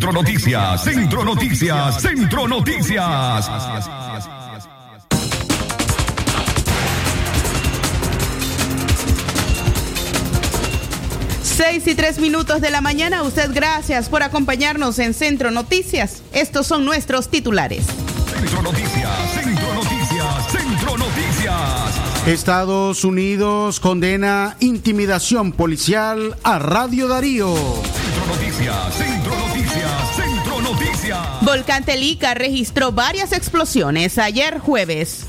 Centro Noticias, Centro Noticias, Centro Noticias. Seis y tres minutos de la mañana. Usted gracias por acompañarnos en Centro Noticias. Estos son nuestros titulares. Centro Noticias, Centro Noticias, Centro Noticias. Estados Unidos condena intimidación policial a Radio Darío. Centro Noticias, Centro Noticias, Centro Noticias. Volcán Telica registró varias explosiones ayer jueves.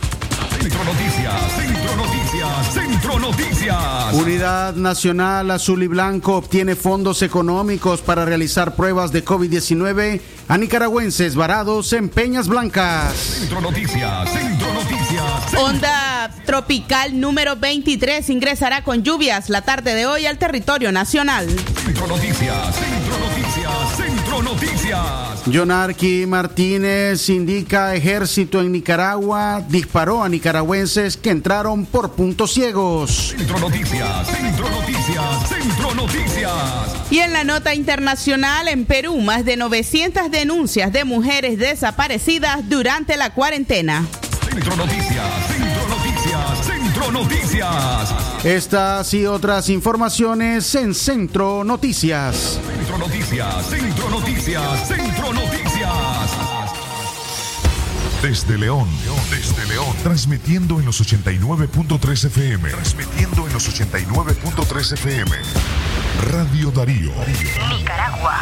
Centro Noticias, Centro Noticias, Centro Noticias. Unidad Nacional Azul y Blanco obtiene fondos económicos para realizar pruebas de COVID-19 a nicaragüenses varados en Peñas Blancas. Centro Noticias, Centro Noticias. Onda tropical número 23 ingresará con lluvias la tarde de hoy al territorio nacional. Centro Noticias, Centro Noticias, Centro Noticias. Martínez indica ejército en Nicaragua disparó a nicaragüenses que entraron por puntos ciegos. Centro Noticias, Centro Noticias, Centro Noticias. Y en la nota internacional, en Perú, más de 900 denuncias de mujeres desaparecidas durante la cuarentena. Centro Noticias, Centro Noticias, Centro Noticias. Estas y otras informaciones en Centro Noticias. Centro Noticias, Centro Noticias, Centro Noticias. Desde León, desde León, transmitiendo en los 89.3 FM. Transmitiendo en los 89.3 FM. Radio Darío. Nicaragua.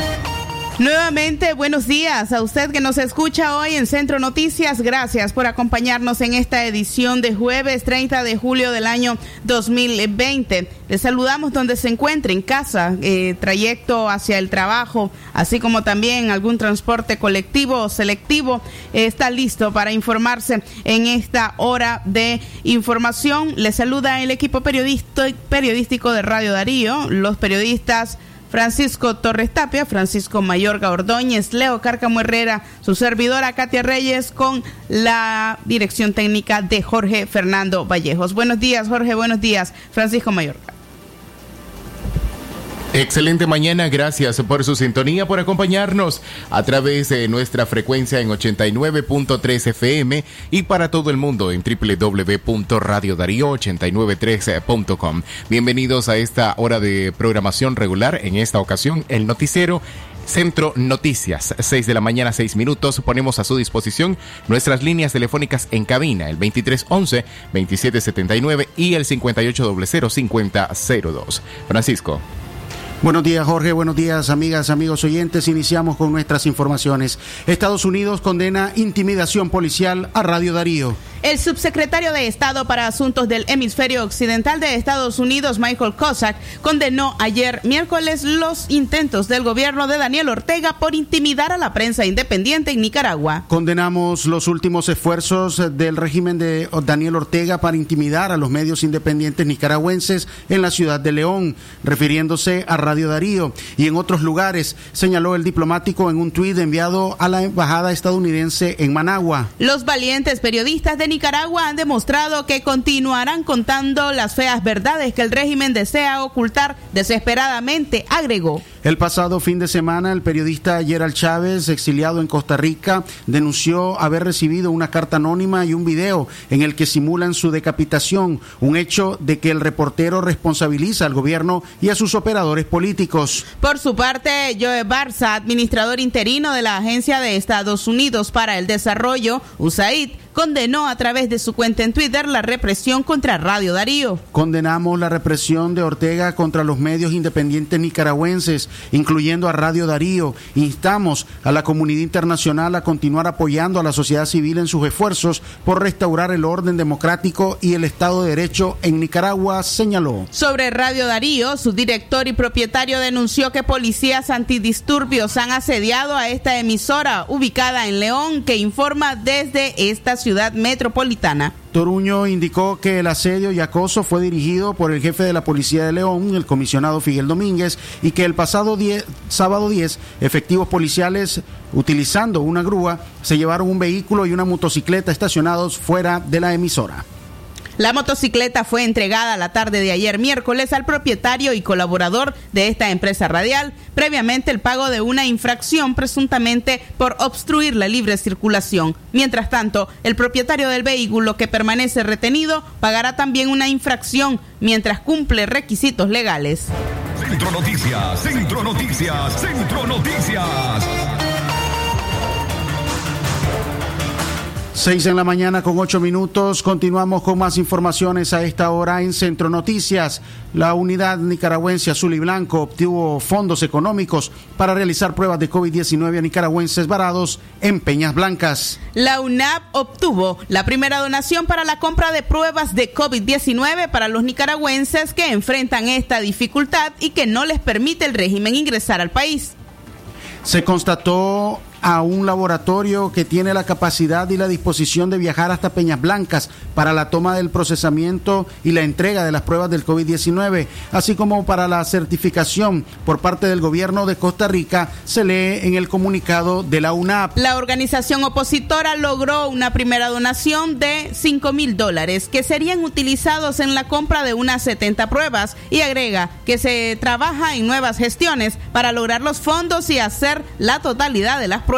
Nuevamente, buenos días a usted que nos escucha hoy en Centro Noticias. Gracias por acompañarnos en esta edición de jueves 30 de julio del año 2020. Les saludamos donde se encuentre, en casa, eh, trayecto hacia el trabajo, así como también algún transporte colectivo o selectivo. está listo para informarse en esta hora de información. Les saluda el equipo periodístico de Radio Darío, los periodistas. Francisco Torres Tapia, Francisco Mayorga Ordóñez, Leo Cárcamo Herrera, su servidora Katia Reyes con la dirección técnica de Jorge Fernando Vallejos. Buenos días, Jorge, buenos días, Francisco Mayorga. Excelente mañana, gracias por su sintonía, por acompañarnos a través de nuestra frecuencia en 89.3 FM y para todo el mundo en www.radiodarío893.com. Bienvenidos a esta hora de programación regular, en esta ocasión el noticiero Centro Noticias, 6 de la mañana, 6 minutos. Ponemos a su disposición nuestras líneas telefónicas en cabina, el 2311-2779 y el 5800-5002. Francisco. Buenos días, Jorge. Buenos días, amigas, amigos oyentes. Iniciamos con nuestras informaciones. Estados Unidos condena intimidación policial a Radio Darío. El subsecretario de Estado para Asuntos del Hemisferio Occidental de Estados Unidos, Michael Cossack, condenó ayer miércoles los intentos del gobierno de Daniel Ortega por intimidar a la prensa independiente en Nicaragua. Condenamos los últimos esfuerzos del régimen de Daniel Ortega para intimidar a los medios independientes nicaragüenses en la ciudad de León, refiriéndose a Radio Darío y en otros lugares, señaló el diplomático en un tuit enviado a la embajada estadounidense en Managua. Los valientes periodistas de Nicaragua han demostrado que continuarán contando las feas verdades que el régimen desea ocultar desesperadamente, agregó. El pasado fin de semana, el periodista Gerald Chávez, exiliado en Costa Rica, denunció haber recibido una carta anónima y un video en el que simulan su decapitación, un hecho de que el reportero responsabiliza al gobierno y a sus operadores políticos. Por su parte, Joe Barza, administrador interino de la Agencia de Estados Unidos para el Desarrollo, USAID, condenó a través de su cuenta en Twitter la represión contra Radio Darío. Condenamos la represión de Ortega contra los medios independientes nicaragüenses, incluyendo a Radio Darío. Instamos a la comunidad internacional a continuar apoyando a la sociedad civil en sus esfuerzos por restaurar el orden democrático y el Estado de Derecho en Nicaragua, señaló. Sobre Radio Darío, su director y propietario denunció que policías antidisturbios han asediado a esta emisora ubicada en León que informa desde esta ciudad metropolitana. Toruño indicó que el asedio y acoso fue dirigido por el jefe de la Policía de León, el comisionado Figuel Domínguez, y que el pasado 10, sábado 10, efectivos policiales, utilizando una grúa, se llevaron un vehículo y una motocicleta estacionados fuera de la emisora. La motocicleta fue entregada la tarde de ayer miércoles al propietario y colaborador de esta empresa radial, previamente el pago de una infracción presuntamente por obstruir la libre circulación. Mientras tanto, el propietario del vehículo que permanece retenido pagará también una infracción mientras cumple requisitos legales. Centro Noticias, Centro Noticias, Centro Noticias. 6 en la mañana con 8 minutos. Continuamos con más informaciones a esta hora en Centro Noticias. La unidad nicaragüense azul y blanco obtuvo fondos económicos para realizar pruebas de COVID-19 a nicaragüenses varados en Peñas Blancas. La UNAP obtuvo la primera donación para la compra de pruebas de COVID-19 para los nicaragüenses que enfrentan esta dificultad y que no les permite el régimen ingresar al país. Se constató a un laboratorio que tiene la capacidad y la disposición de viajar hasta Peñas Blancas para la toma del procesamiento y la entrega de las pruebas del COVID-19, así como para la certificación por parte del gobierno de Costa Rica, se lee en el comunicado de la UNAP. La organización opositora logró una primera donación de 5 mil dólares que serían utilizados en la compra de unas 70 pruebas y agrega que se trabaja en nuevas gestiones para lograr los fondos y hacer la totalidad de las pruebas.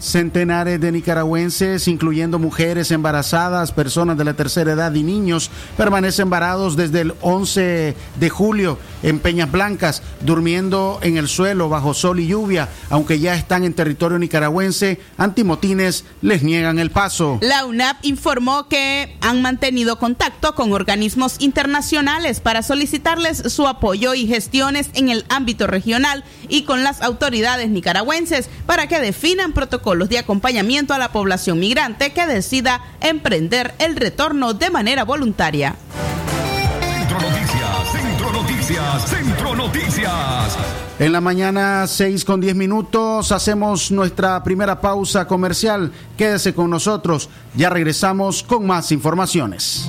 Centenares de nicaragüenses, incluyendo mujeres embarazadas, personas de la tercera edad y niños, permanecen varados desde el 11 de julio en Peñas Blancas, durmiendo en el suelo bajo sol y lluvia, aunque ya están en territorio nicaragüense, antimotines les niegan el paso. La UNAP informó que han mantenido contacto con organismos internacionales para solicitarles su apoyo y gestiones en el ámbito regional y con las autoridades nicaragüenses para que definan protocolos de acompañamiento a la población migrante que decida emprender el retorno de manera voluntaria. Centro Noticias, Centro Noticias, Centro Noticias. En la mañana 6 con 10 minutos hacemos nuestra primera pausa comercial. Quédese con nosotros, ya regresamos con más informaciones.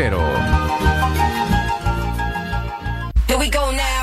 doble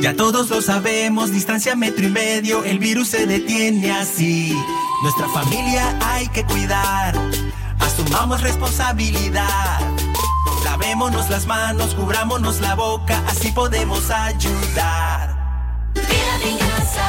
Ya todos lo sabemos, distancia metro y medio, el virus se detiene así. Nuestra familia hay que cuidar, asumamos responsabilidad. Lavémonos las manos, cubrámonos la boca, así podemos ayudar. Casa,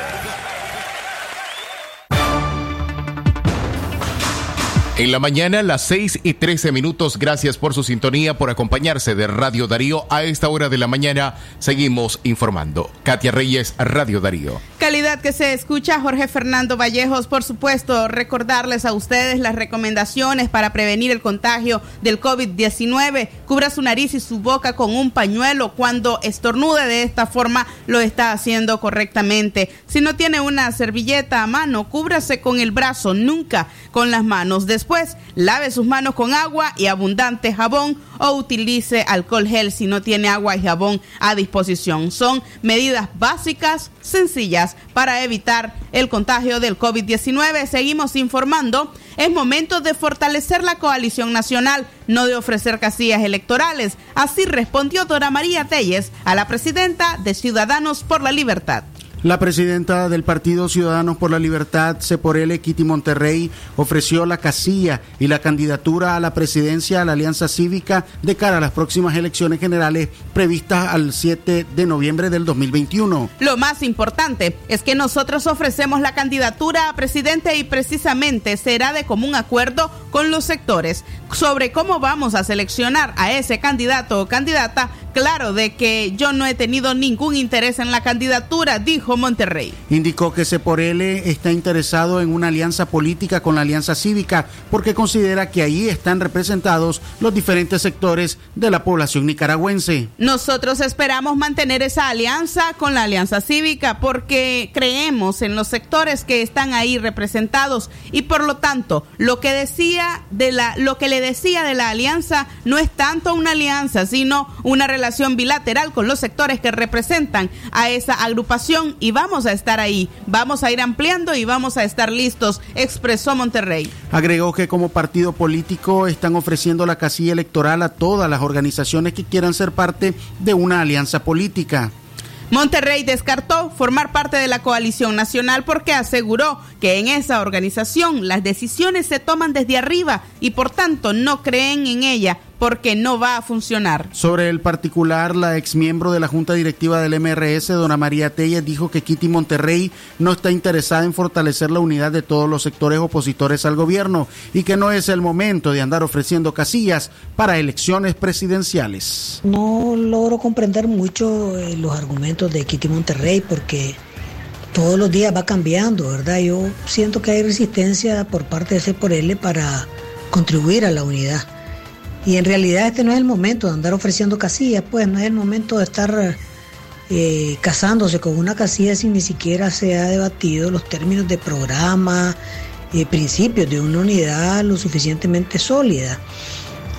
En la mañana, las 6 y 13 minutos. Gracias por su sintonía, por acompañarse de Radio Darío. A esta hora de la mañana seguimos informando. Katia Reyes, Radio Darío. Calidad que se escucha, Jorge Fernando Vallejos, por supuesto, recordarles a ustedes las recomendaciones para prevenir el contagio del COVID-19. Cubra su nariz y su boca con un pañuelo. Cuando estornude de esta forma, lo está haciendo correctamente. Si no tiene una servilleta a mano, cúbrase con el brazo, nunca con las manos. Después, lave sus manos con agua y abundante jabón o utilice alcohol gel si no tiene agua y jabón a disposición. Son medidas básicas, sencillas, para evitar el contagio del COVID-19. Seguimos informando. Es momento de fortalecer la coalición nacional, no de ofrecer casillas electorales. Así respondió Dora María Telles a la presidenta de Ciudadanos por la Libertad. La presidenta del Partido Ciudadanos por la Libertad, Seporele Kitty Monterrey, ofreció la casilla y la candidatura a la presidencia a la Alianza Cívica de cara a las próximas elecciones generales previstas al 7 de noviembre del 2021. Lo más importante es que nosotros ofrecemos la candidatura a presidente y precisamente será de común acuerdo con los sectores sobre cómo vamos a seleccionar a ese candidato o candidata. Claro de que yo no he tenido ningún interés en la candidatura, dijo Monterrey. Indicó que Seporele está interesado en una alianza política con la Alianza Cívica porque considera que ahí están representados los diferentes sectores de la población nicaragüense. Nosotros esperamos mantener esa alianza con la Alianza Cívica porque creemos en los sectores que están ahí representados y por lo tanto lo que decía de la lo que le decía de la alianza no es tanto una alianza, sino una relación bilateral con los sectores que representan a esa agrupación y vamos a estar ahí, vamos a ir ampliando y vamos a estar listos, expresó Monterrey. Agregó que como partido político están ofreciendo la casilla electoral a todas las organizaciones que quieran ser parte de una alianza política. Monterrey descartó formar parte de la coalición nacional porque aseguró que en esa organización las decisiones se toman desde arriba y por tanto no creen en ella porque no va a funcionar. Sobre el particular, la exmiembro de la Junta Directiva del MRS, Dona María Telles, dijo que Kitty Monterrey no está interesada en fortalecer la unidad de todos los sectores opositores al gobierno y que no es el momento de andar ofreciendo casillas para elecciones presidenciales. No logro comprender mucho eh, los argumentos de Kitty Monterrey porque todos los días va cambiando, ¿verdad? Yo siento que hay resistencia por parte de C por L para contribuir a la unidad. Y en realidad este no es el momento de andar ofreciendo casillas, pues no es el momento de estar eh, casándose con una casilla sin ni siquiera se ha debatido los términos de programa, y principios de una unidad lo suficientemente sólida.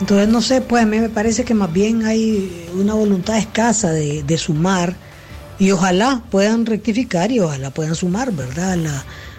Entonces, no sé, pues a mí me parece que más bien hay una voluntad escasa de, sumar y ojalá puedan rectificar y ojalá puedan sumar, ¿verdad?,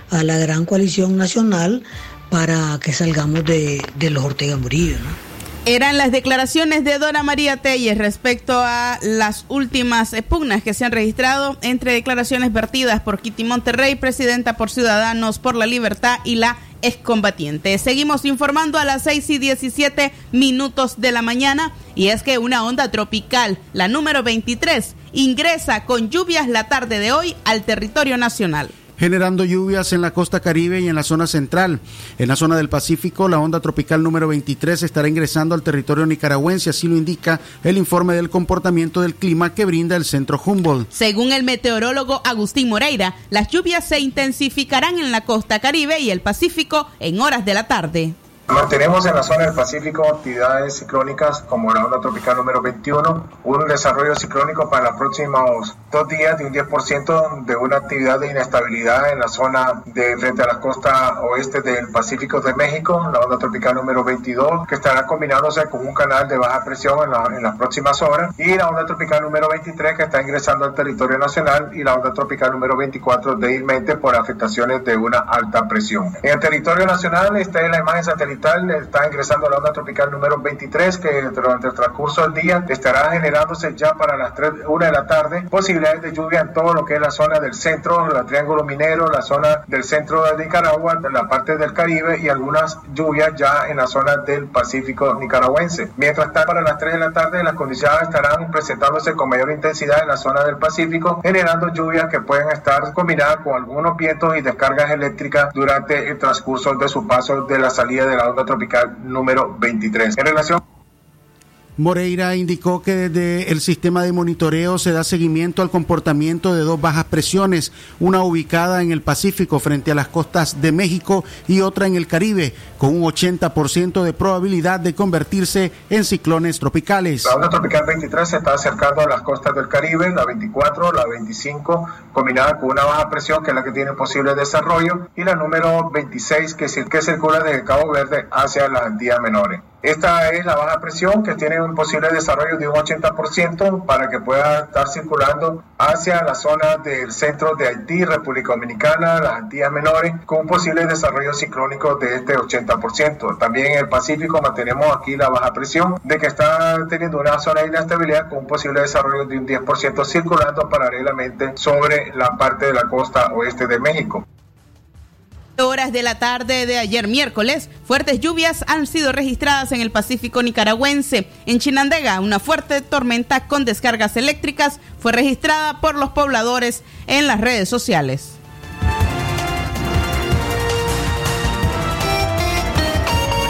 a la, gran coalición nacional para que salgamos de, de los Ortega Murillo, ¿no? Eran las declaraciones de Dora María Telles respecto a las últimas pugnas que se han registrado entre declaraciones vertidas por Kitty Monterrey, presidenta por Ciudadanos por la Libertad y la excombatiente. Seguimos informando a las 6 y 17 minutos de la mañana y es que una onda tropical, la número 23, ingresa con lluvias la tarde de hoy al territorio nacional generando lluvias en la costa caribe y en la zona central. En la zona del Pacífico, la onda tropical número 23 estará ingresando al territorio nicaragüense, así lo indica el informe del comportamiento del clima que brinda el centro Humboldt. Según el meteorólogo Agustín Moreira, las lluvias se intensificarán en la costa caribe y el Pacífico en horas de la tarde. Mantenemos en la zona del Pacífico actividades ciclónicas como la onda tropical número 21, un desarrollo ciclónico para los próximos dos días de un 10% de una actividad de inestabilidad en la zona de frente a la costa oeste del Pacífico de México, la onda tropical número 22, que estará combinándose con un canal de baja presión en, en las próximas horas, y la onda tropical número 23 que está ingresando al territorio nacional y la onda tropical número 24 débilmente por afectaciones de una alta presión. En el territorio nacional está en la imagen satelital está ingresando la onda tropical número 23 que durante el transcurso del día estará generándose ya para las 3, 1 de la tarde posibilidades de lluvia en todo lo que es la zona del centro, la Triángulo Minero, la zona del centro de Nicaragua, la parte del Caribe y algunas lluvias ya en la zona del Pacífico nicaragüense. Mientras está para las 3 de la tarde las condiciones estarán presentándose con mayor intensidad en la zona del Pacífico, generando lluvias que pueden estar combinadas con algunos vientos y descargas eléctricas durante el transcurso de su paso de la salida de la onda tropical número 23. En relación Moreira indicó que desde el sistema de monitoreo se da seguimiento al comportamiento de dos bajas presiones, una ubicada en el Pacífico frente a las costas de México y otra en el Caribe, con un 80% de probabilidad de convertirse en ciclones tropicales. La onda tropical 23 se está acercando a las costas del Caribe, la 24, la 25, combinada con una baja presión que es la que tiene posible desarrollo, y la número 26 que, que circula desde Cabo Verde hacia las Antillas Menores. Esta es la baja presión que tiene un posible desarrollo de un 80% para que pueda estar circulando hacia la zona del centro de Haití, República Dominicana, las Antillas Menores, con un posible desarrollo ciclónico de este 80%. También en el Pacífico mantenemos aquí la baja presión de que está teniendo una zona de inestabilidad con un posible desarrollo de un 10% circulando paralelamente sobre la parte de la costa oeste de México horas de la tarde de ayer miércoles, fuertes lluvias han sido registradas en el Pacífico nicaragüense. En Chinandega, una fuerte tormenta con descargas eléctricas fue registrada por los pobladores en las redes sociales.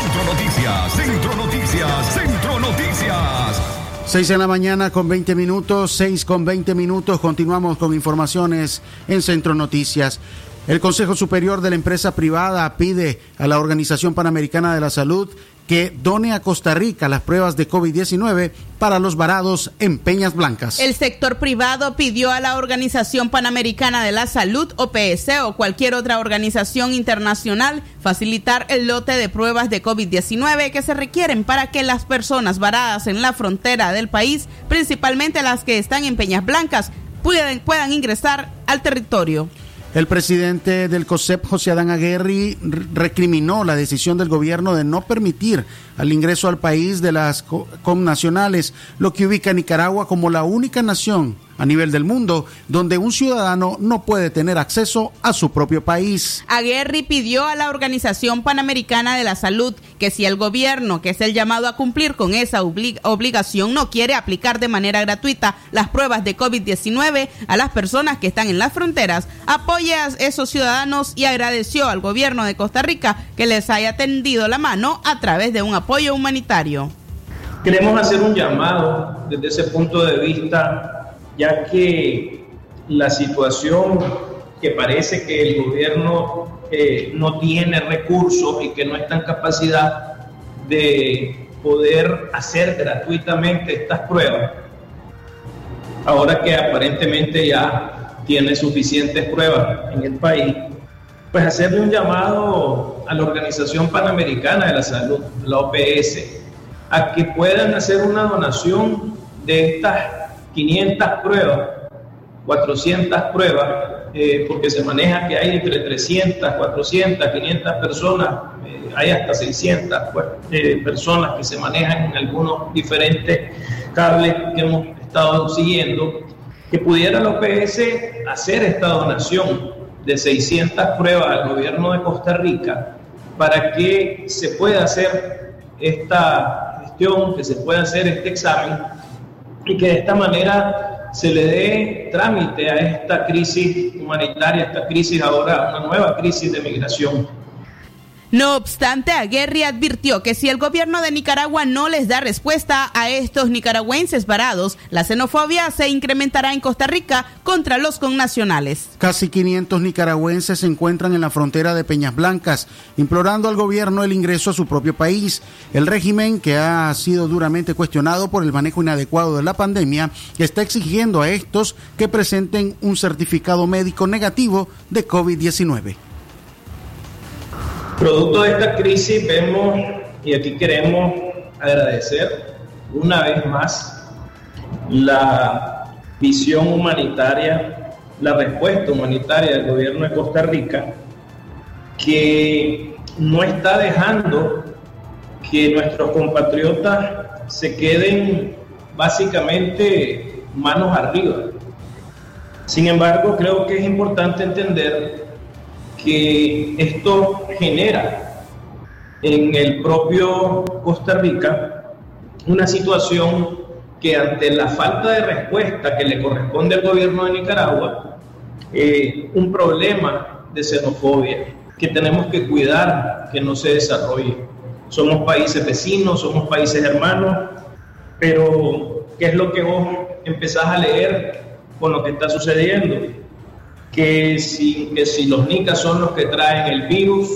Centro Noticias, Centro Noticias, Centro Noticias. 6 de la mañana con 20 minutos, 6 con 20 minutos. Continuamos con informaciones en Centro Noticias. El Consejo Superior de la Empresa Privada pide a la Organización Panamericana de la Salud que done a Costa Rica las pruebas de COVID-19 para los varados en Peñas Blancas. El sector privado pidió a la Organización Panamericana de la Salud, OPS, o cualquier otra organización internacional facilitar el lote de pruebas de COVID-19 que se requieren para que las personas varadas en la frontera del país, principalmente las que están en Peñas Blancas, puedan, puedan ingresar al territorio. El presidente del COSEP, José Adán Aguirre, recriminó la decisión del gobierno de no permitir al ingreso al país de las connacionales, lo que ubica a Nicaragua como la única nación a nivel del mundo, donde un ciudadano no puede tener acceso a su propio país. Aguerri pidió a la Organización Panamericana de la Salud que si el gobierno, que es el llamado a cumplir con esa oblig obligación, no quiere aplicar de manera gratuita las pruebas de COVID-19 a las personas que están en las fronteras, apoye a esos ciudadanos y agradeció al gobierno de Costa Rica que les haya tendido la mano a través de un apoyo humanitario. Queremos hacer un llamado desde ese punto de vista, ya que la situación que parece que el gobierno eh, no tiene recursos y que no está en capacidad de poder hacer gratuitamente estas pruebas, ahora que aparentemente ya tiene suficientes pruebas en el país, pues hacerle un llamado a la Organización Panamericana de la Salud, la OPS, a que puedan hacer una donación de estas 500 pruebas, 400 pruebas, eh, porque se maneja que hay entre 300, 400, 500 personas, eh, hay hasta 600 pues, eh, personas que se manejan en algunos diferentes cables que hemos estado siguiendo, que pudiera la OPS hacer esta donación de 600 pruebas al gobierno de Costa Rica para que se pueda hacer esta que se pueda hacer este examen y que de esta manera se le dé trámite a esta crisis humanitaria, esta crisis ahora, una nueva crisis de migración. No obstante, Aguerri advirtió que si el gobierno de Nicaragua no les da respuesta a estos nicaragüenses varados, la xenofobia se incrementará en Costa Rica contra los connacionales. Casi 500 nicaragüenses se encuentran en la frontera de Peñas Blancas, implorando al gobierno el ingreso a su propio país. El régimen, que ha sido duramente cuestionado por el manejo inadecuado de la pandemia, está exigiendo a estos que presenten un certificado médico negativo de COVID-19. Producto de esta crisis vemos, y aquí queremos agradecer una vez más la visión humanitaria, la respuesta humanitaria del gobierno de Costa Rica, que no está dejando que nuestros compatriotas se queden básicamente manos arriba. Sin embargo, creo que es importante entender que esto genera en el propio Costa Rica una situación que ante la falta de respuesta que le corresponde al gobierno de Nicaragua, eh, un problema de xenofobia que tenemos que cuidar que no se desarrolle. Somos países vecinos, somos países hermanos, pero ¿qué es lo que vos empezás a leer con lo que está sucediendo? Que si, que si los nicas son los que traen el virus,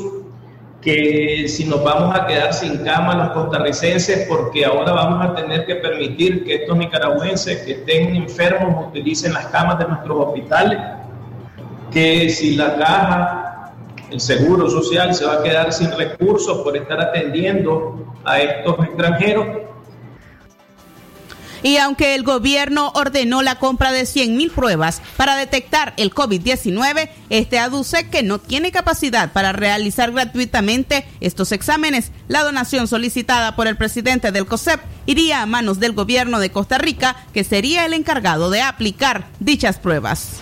que si nos vamos a quedar sin cama los costarricenses porque ahora vamos a tener que permitir que estos nicaragüenses que estén enfermos utilicen las camas de nuestros hospitales, que si la caja, el seguro social se va a quedar sin recursos por estar atendiendo a estos extranjeros, y aunque el gobierno ordenó la compra de 100.000 pruebas para detectar el COVID-19, este aduce que no tiene capacidad para realizar gratuitamente estos exámenes. La donación solicitada por el presidente del COSEP iría a manos del gobierno de Costa Rica, que sería el encargado de aplicar dichas pruebas.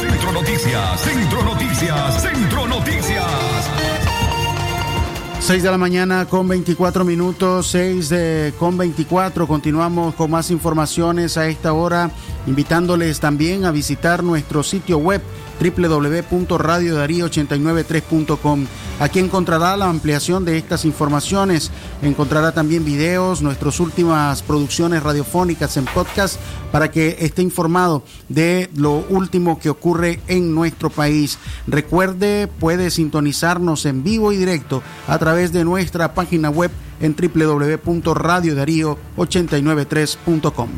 Centro Noticias, Centro Noticias, Centro Noticias. 6 de la mañana con 24 minutos, 6 de, con 24. Continuamos con más informaciones a esta hora, invitándoles también a visitar nuestro sitio web www.radiodarío893.com. Aquí encontrará la ampliación de estas informaciones, encontrará también videos, nuestras últimas producciones radiofónicas en podcast para que esté informado de lo último que ocurre en nuestro país. Recuerde, puede sintonizarnos en vivo y directo a través de nuestra página web en www.radiodarío893.com.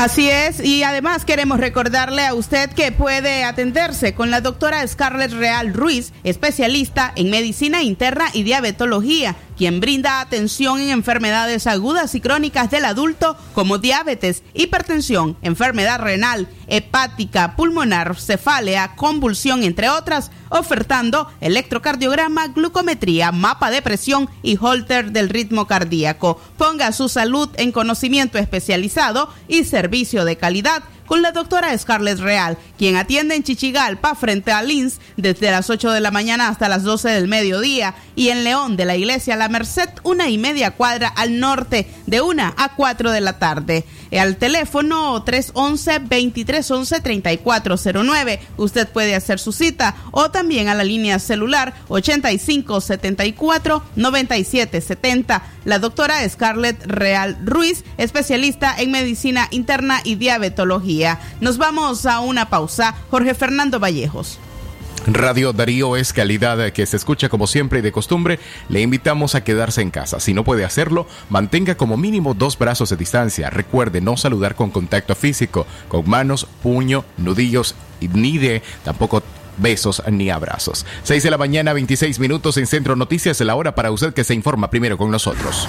Así es, y además queremos recordarle a usted que puede atenderse con la doctora Scarlett Real Ruiz, especialista en medicina interna y diabetología quien brinda atención en enfermedades agudas y crónicas del adulto como diabetes, hipertensión, enfermedad renal, hepática, pulmonar, cefalea, convulsión, entre otras, ofertando electrocardiograma, glucometría, mapa de presión y holter del ritmo cardíaco. Ponga su salud en conocimiento especializado y servicio de calidad con la doctora Scarlett Real, quien atiende en Chichigalpa frente a Lins desde las 8 de la mañana hasta las 12 del mediodía y en León de la Iglesia La Merced una y media cuadra al norte de 1 a 4 de la tarde. Al teléfono 311-2311-3409 usted puede hacer su cita o también a la línea celular 8574-9770. La doctora Scarlett Real Ruiz, especialista en medicina interna y diabetología. Nos vamos a una pausa. Jorge Fernando Vallejos. Radio Darío es calidad que se escucha como siempre y de costumbre. Le invitamos a quedarse en casa. Si no puede hacerlo, mantenga como mínimo dos brazos de distancia. Recuerde no saludar con contacto físico, con manos, puño, nudillos ni de tampoco besos ni abrazos. 6 de la mañana, 26 minutos en Centro Noticias, la hora para usted que se informa primero con nosotros.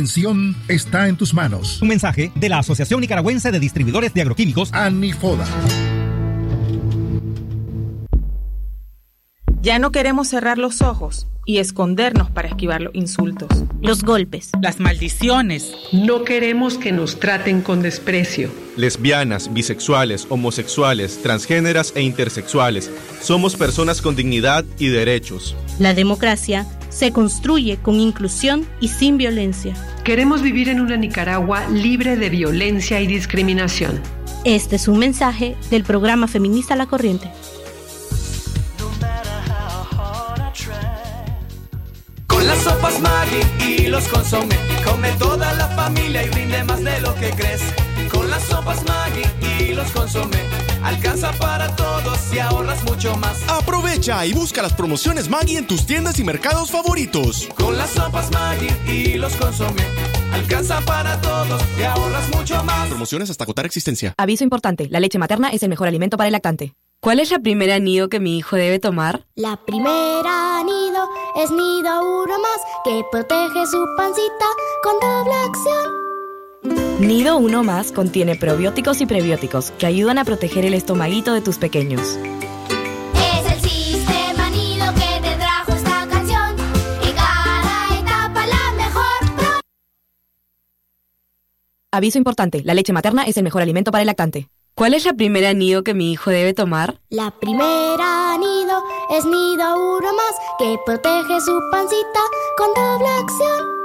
está en tus manos. Un mensaje de la Asociación Nicaragüense de Distribuidores de Agroquímicos, ANIFODA. Ya no queremos cerrar los ojos y escondernos para esquivar los insultos, los golpes, las maldiciones. No queremos que nos traten con desprecio. Lesbianas, bisexuales, homosexuales, transgéneras e intersexuales. Somos personas con dignidad y derechos. La democracia se construye con inclusión y sin violencia. Queremos vivir en una Nicaragua libre de violencia y discriminación. Este es un mensaje del programa feminista La Corriente. Las sopas Maggi y los consomé, come toda la familia y rinde más de lo que crees. Con las sopas Maggi y los consomé, alcanza para todos y ahorras mucho más. Aprovecha y busca las promociones Maggi en tus tiendas y mercados favoritos. Con las sopas Maggi y los consomé, alcanza para todos y ahorras mucho más. Promociones hasta agotar existencia. Aviso importante, la leche materna es el mejor alimento para el lactante. ¿Cuál es la primera nido que mi hijo debe tomar? La primera nido es nido uno más que protege su pancita con doble acción. Nido Uno Más contiene probióticos y prebióticos que ayudan a proteger el estomaguito de tus pequeños. Es el sistema nido que te trajo esta canción. En cada etapa la mejor. pro- Aviso importante, la leche materna es el mejor alimento para el lactante. ¿Cuál es la primera nido que mi hijo debe tomar? La primera nido es nido uno más que protege su pancita con doble acción.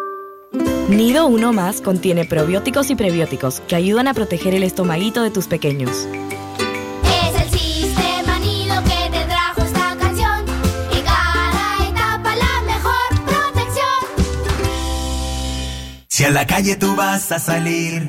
Nido Uno Más contiene probióticos y prebióticos que ayudan a proteger el estomaguito de tus pequeños. Es el sistema nido que te trajo esta canción. En cada etapa la mejor protección. Si a la calle tú vas a salir,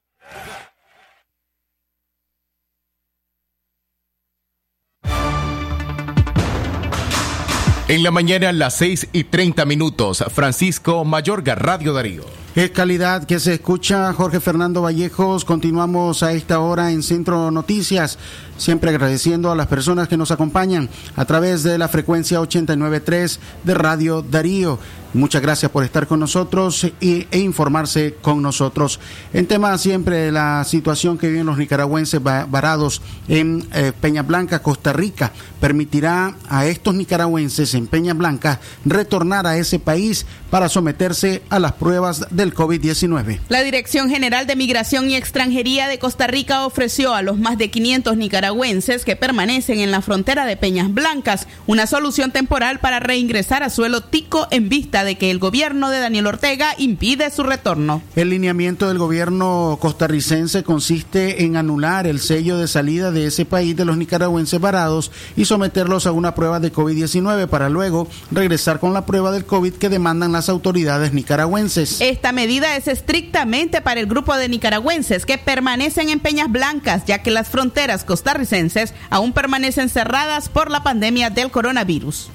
En la mañana a las 6 y 30 minutos, Francisco Mayorga, Radio Darío. Es calidad que se escucha Jorge Fernando Vallejos. Continuamos a esta hora en Centro Noticias, siempre agradeciendo a las personas que nos acompañan a través de la frecuencia 89.3 de Radio Darío. Muchas gracias por estar con nosotros e informarse con nosotros. En tema siempre la situación que viven los nicaragüenses varados en eh, Peña Blanca, Costa Rica, permitirá a estos nicaragüenses en Peña Blanca retornar a ese país para someterse a las pruebas del COVID-19. La Dirección General de Migración y Extranjería de Costa Rica ofreció a los más de 500 nicaragüenses que permanecen en la frontera de Peñas Blancas una solución temporal para reingresar a suelo tico en vista de que el gobierno de Daniel Ortega impide su retorno. El lineamiento del gobierno costarricense consiste en anular el sello de salida de ese país de los nicaragüenses varados y someterlos a una prueba de COVID-19 para luego regresar con la prueba del COVID que demandan las autoridades nicaragüenses. Esta medida es estrictamente para el grupo de nicaragüenses que permanecen en Peñas Blancas, ya que las fronteras costarricenses aún permanecen cerradas por la pandemia del coronavirus.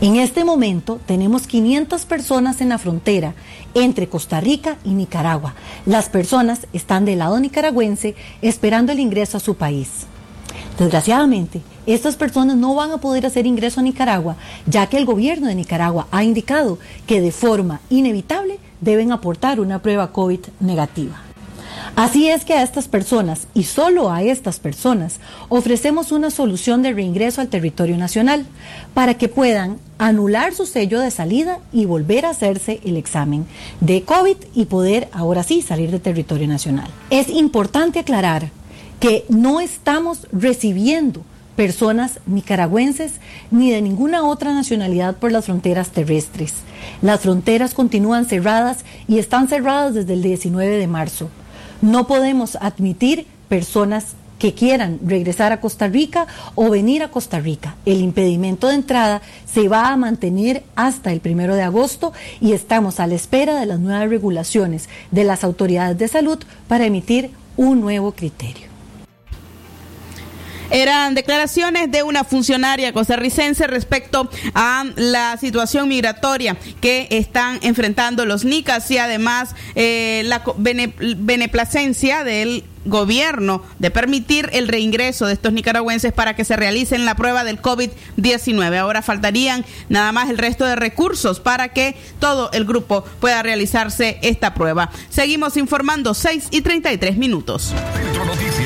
En este momento tenemos 500 personas en la frontera entre Costa Rica y Nicaragua. Las personas están del lado nicaragüense esperando el ingreso a su país. Desgraciadamente, estas personas no van a poder hacer ingreso a Nicaragua, ya que el gobierno de Nicaragua ha indicado que de forma inevitable deben aportar una prueba COVID negativa. Así es que a estas personas, y solo a estas personas, ofrecemos una solución de reingreso al territorio nacional para que puedan anular su sello de salida y volver a hacerse el examen de COVID y poder ahora sí salir del territorio nacional. Es importante aclarar que no estamos recibiendo personas nicaragüenses ni de ninguna otra nacionalidad por las fronteras terrestres. Las fronteras continúan cerradas y están cerradas desde el 19 de marzo. No podemos admitir personas que quieran regresar a Costa Rica o venir a Costa Rica. El impedimento de entrada se va a mantener hasta el primero de agosto y estamos a la espera de las nuevas regulaciones de las autoridades de salud para emitir un nuevo criterio. Eran declaraciones de una funcionaria costarricense respecto a la situación migratoria que están enfrentando los NICAS y además eh, la beneplacencia del gobierno de permitir el reingreso de estos nicaragüenses para que se realicen la prueba del COVID-19. Ahora faltarían nada más el resto de recursos para que todo el grupo pueda realizarse esta prueba. Seguimos informando 6 y 33 minutos.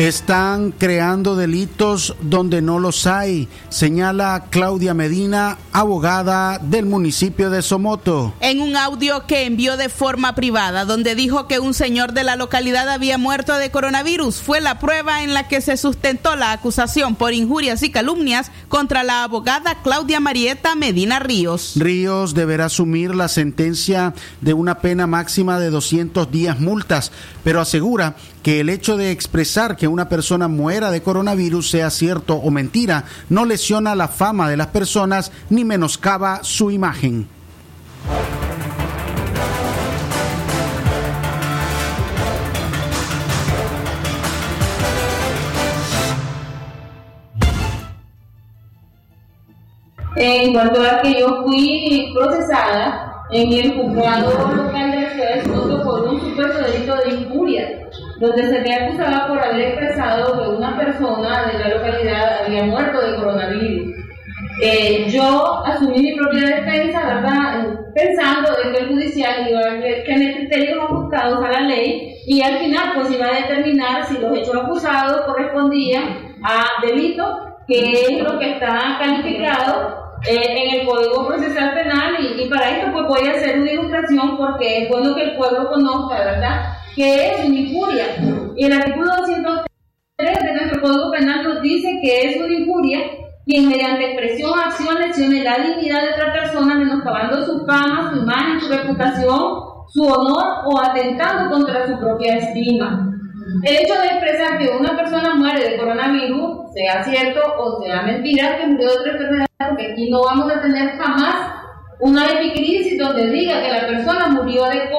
Están creando delitos donde no los hay, señala Claudia Medina, abogada del municipio de Somoto. En un audio que envió de forma privada, donde dijo que un señor de la localidad había muerto de coronavirus, fue la prueba en la que se sustentó la acusación por injurias y calumnias contra la abogada Claudia Marieta Medina Ríos. Ríos deberá asumir la sentencia de una pena máxima de 200 días multas, pero asegura que el hecho de expresar que una persona muera de coronavirus, sea cierto o mentira, no lesiona la fama de las personas ni menoscaba su imagen. En cuanto a que yo fui procesada en el juzgado local de la ciudad de Soto por un supuesto delito de injuria, donde se me acusaba por haber expresado que una persona de la localidad había muerto de coronavirus. Eh, yo asumí mi propia defensa, ¿verdad? Pensando de que el judicial iba a tener criterios ajustados a la ley y al final pues iba a determinar si los hechos acusados correspondían a delito, que es lo que está calificado eh, en el Código Procesal Penal y, y, para esto pues voy a hacer una ilustración porque es bueno que el pueblo conozca, ¿verdad? Que es una injuria. Y el artículo 203 de nuestro Código Penal nos dice que es una injuria quien mediante expresión o acción lesione la dignidad de otra persona menoscabando su fama, su imagen, su reputación, su honor o atentando contra su propia estima. El hecho de expresar que una persona muere de coronavirus, sea cierto o sea mentira, que murió de otra enfermedad, porque aquí no vamos a tener jamás una epicrisis donde diga que la persona murió de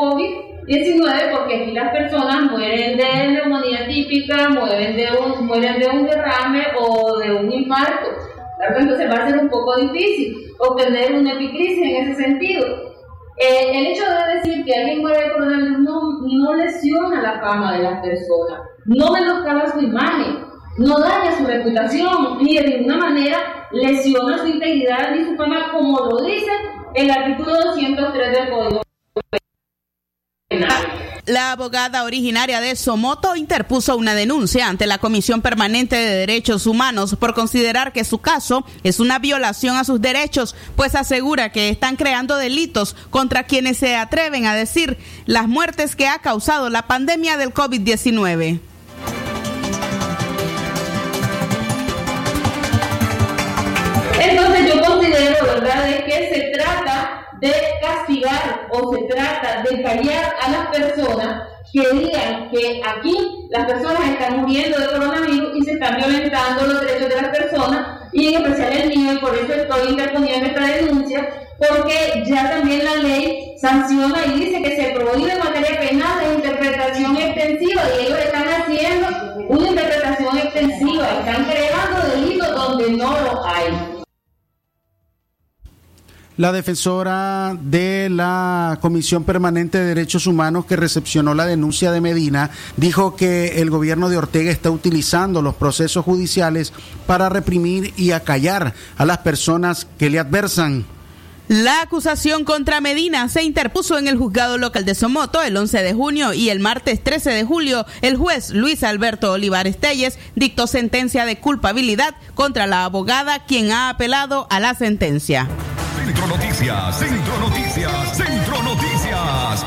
COVID-19 porque aquí las personas mueren de neumonía típica, mueren de un, mueren de un derrame o de un infarto. Entonces va a ser un poco difícil obtener una epicrisis en ese sentido. Eh, el hecho de decir que alguien muere de coronavirus no, no lesiona la fama de las personas, no menoscaba su imagen, no daña su reputación ni de ninguna manera lesiona su integridad ni su fama como lo dice el artículo 203 del Código La abogada originaria de Somoto interpuso una denuncia ante la Comisión Permanente de Derechos Humanos por considerar que su caso es una violación a sus derechos, pues asegura que están creando delitos contra quienes se atreven a decir las muertes que ha causado la pandemia del COVID-19. Entonces yo considero, ¿verdad?, de que se trata de castigar o se trata de callar a las personas que digan que aquí las personas están muriendo de coronavirus y se están violentando los derechos de las personas y en especial el mío y por eso estoy interponiendo esta denuncia porque ya también la ley sanciona y dice que se prohíbe en materia penal la interpretación extensiva y ellos están haciendo una interpretación extensiva, están creando delitos donde no lo hay. La defensora de la Comisión Permanente de Derechos Humanos que recepcionó la denuncia de Medina dijo que el gobierno de Ortega está utilizando los procesos judiciales para reprimir y acallar a las personas que le adversan. La acusación contra Medina se interpuso en el juzgado local de Somoto el 11 de junio y el martes 13 de julio el juez Luis Alberto Olivares Telles dictó sentencia de culpabilidad contra la abogada quien ha apelado a la sentencia. Centro Noticias, Centro Noticias, Centro Noticias.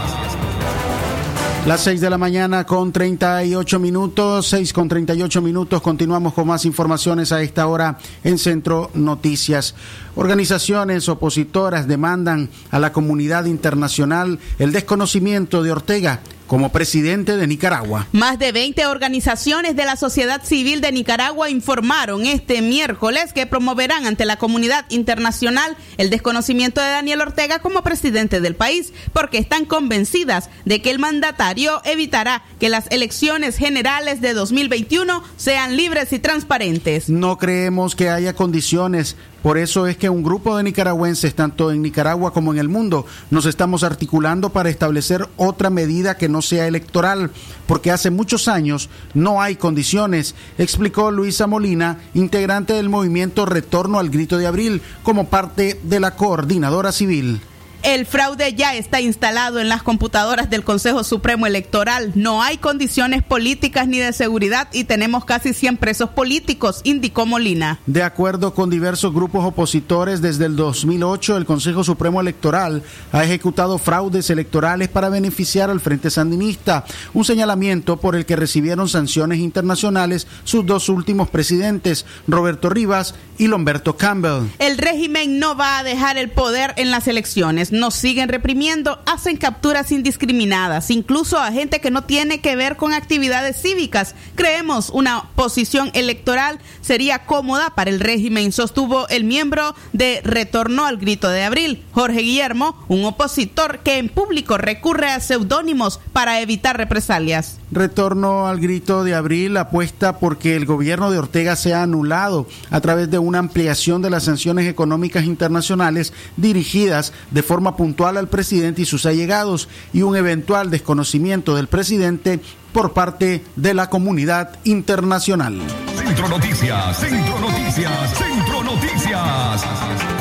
Las 6 de la mañana con 38 minutos, 6 con 38 minutos. Continuamos con más informaciones a esta hora en Centro Noticias. Organizaciones opositoras demandan a la comunidad internacional el desconocimiento de Ortega como presidente de Nicaragua. Más de 20 organizaciones de la sociedad civil de Nicaragua informaron este miércoles que promoverán ante la comunidad internacional el desconocimiento de Daniel Ortega como presidente del país, porque están convencidas de que el mandatario evitará que las elecciones generales de 2021 sean libres y transparentes. No creemos que haya condiciones por eso es que un grupo de nicaragüenses, tanto en Nicaragua como en el mundo, nos estamos articulando para establecer otra medida que no sea electoral, porque hace muchos años no hay condiciones, explicó Luisa Molina, integrante del movimiento Retorno al Grito de Abril, como parte de la coordinadora civil. El fraude ya está instalado en las computadoras del Consejo Supremo Electoral. No hay condiciones políticas ni de seguridad y tenemos casi 100 presos políticos, indicó Molina. De acuerdo con diversos grupos opositores, desde el 2008 el Consejo Supremo Electoral ha ejecutado fraudes electorales para beneficiar al Frente Sandinista, un señalamiento por el que recibieron sanciones internacionales sus dos últimos presidentes, Roberto Rivas y Lomberto Campbell. El régimen no va a dejar el poder en las elecciones nos siguen reprimiendo, hacen capturas indiscriminadas, incluso a gente que no tiene que ver con actividades cívicas. Creemos una posición electoral sería cómoda para el régimen, sostuvo el miembro de Retorno al Grito de Abril, Jorge Guillermo, un opositor que en público recurre a seudónimos para evitar represalias. Retorno al Grito de Abril apuesta porque el gobierno de Ortega sea anulado a través de una ampliación de las sanciones económicas internacionales dirigidas de forma puntual al presidente y sus allegados y un eventual desconocimiento del presidente por parte de la comunidad internacional. Centro Noticias, Centro Noticias, Centro Noticias.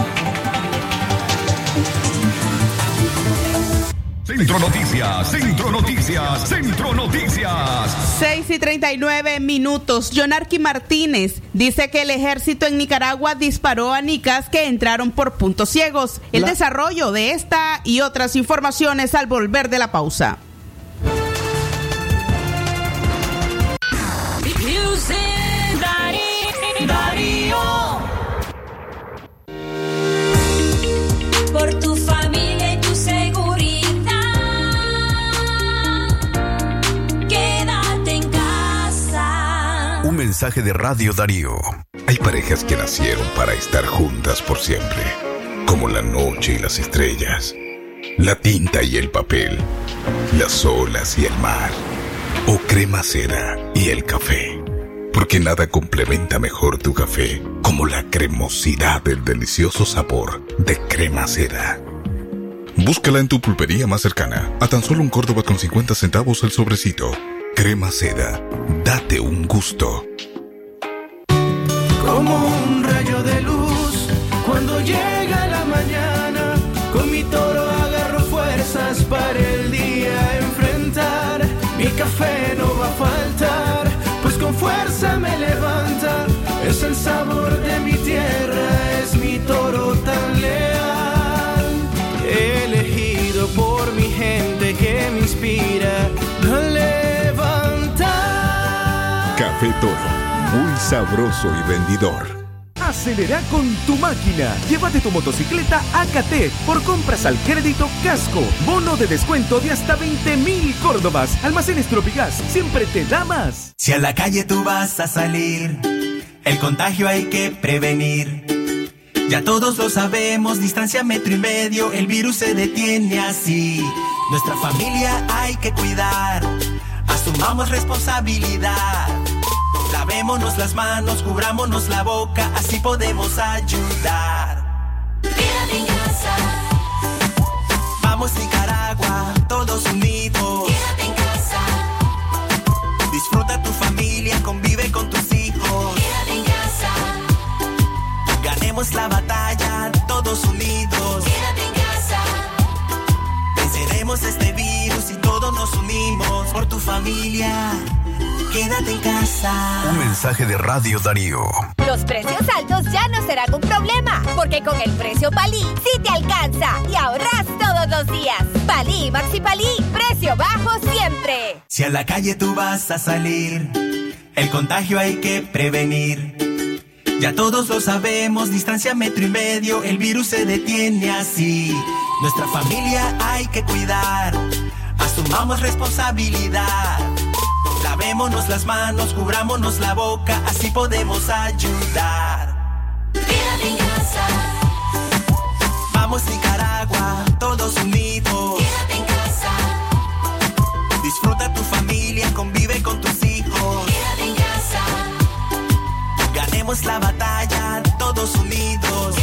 Centro Noticias, Centro Noticias, Centro Noticias. 6 y 39 minutos. Jonarqui Martínez dice que el ejército en Nicaragua disparó a nicas que entraron por puntos ciegos. El La- desarrollo de esta y otras informaciones al volver de la pausa. Mensaje de Radio Darío. Hay parejas que nacieron para estar juntas por siempre, como la noche y las estrellas, la tinta y el papel, las olas y el mar, o crema cera y el café. Porque nada complementa mejor tu café como la cremosidad del delicioso sabor de crema cera. Búscala en tu pulpería más cercana, a tan solo un Córdoba con 50 centavos el sobrecito. Crema seda, date un gusto. Como un rayo de luz, cuando llega la mañana, con mi toro agarro fuerzas para el día enfrentar. Mi café no va a faltar, pues con fuerza me levanta. Es el sabor de mi Café Toro, muy sabroso y vendidor. Acelera con tu máquina. Llévate tu motocicleta a Catet por compras al crédito Casco. Bono de descuento de hasta 20 mil Córdobas. Almacenes Tropigas siempre te da más. Si a la calle tú vas a salir, el contagio hay que prevenir. Ya todos lo sabemos, distancia metro y medio, el virus se detiene así. Nuestra familia hay que cuidar, asumamos responsabilidad. Lavémonos las manos, cubrámonos la boca, así podemos ayudar. Quédate en casa, Vamos Nicaragua, todos unidos. quédate en casa, Disfruta tu familia, convive con tus hijos. quédate en casa, Ganemos la batalla, todos unidos. Nos unimos por tu familia. Quédate en casa. Un mensaje de Radio Darío. Los precios altos ya no serán un problema, porque con el precio Palí sí te alcanza y ahorras todos los días. Palí, Maxi Palí, precio bajo siempre. Si a la calle tú vas a salir, el contagio hay que prevenir. Ya todos lo sabemos, distancia metro y medio, el virus se detiene así. Nuestra familia hay que cuidar, asumamos responsabilidad. Lavémonos las manos, cubrámonos la boca, así podemos ayudar. quédate en casa, Vamos Nicaragua, todos unidos. quédate en casa, Disfruta tu familia, convive con tus hijos. quédate en casa, Ganemos la batalla, todos unidos.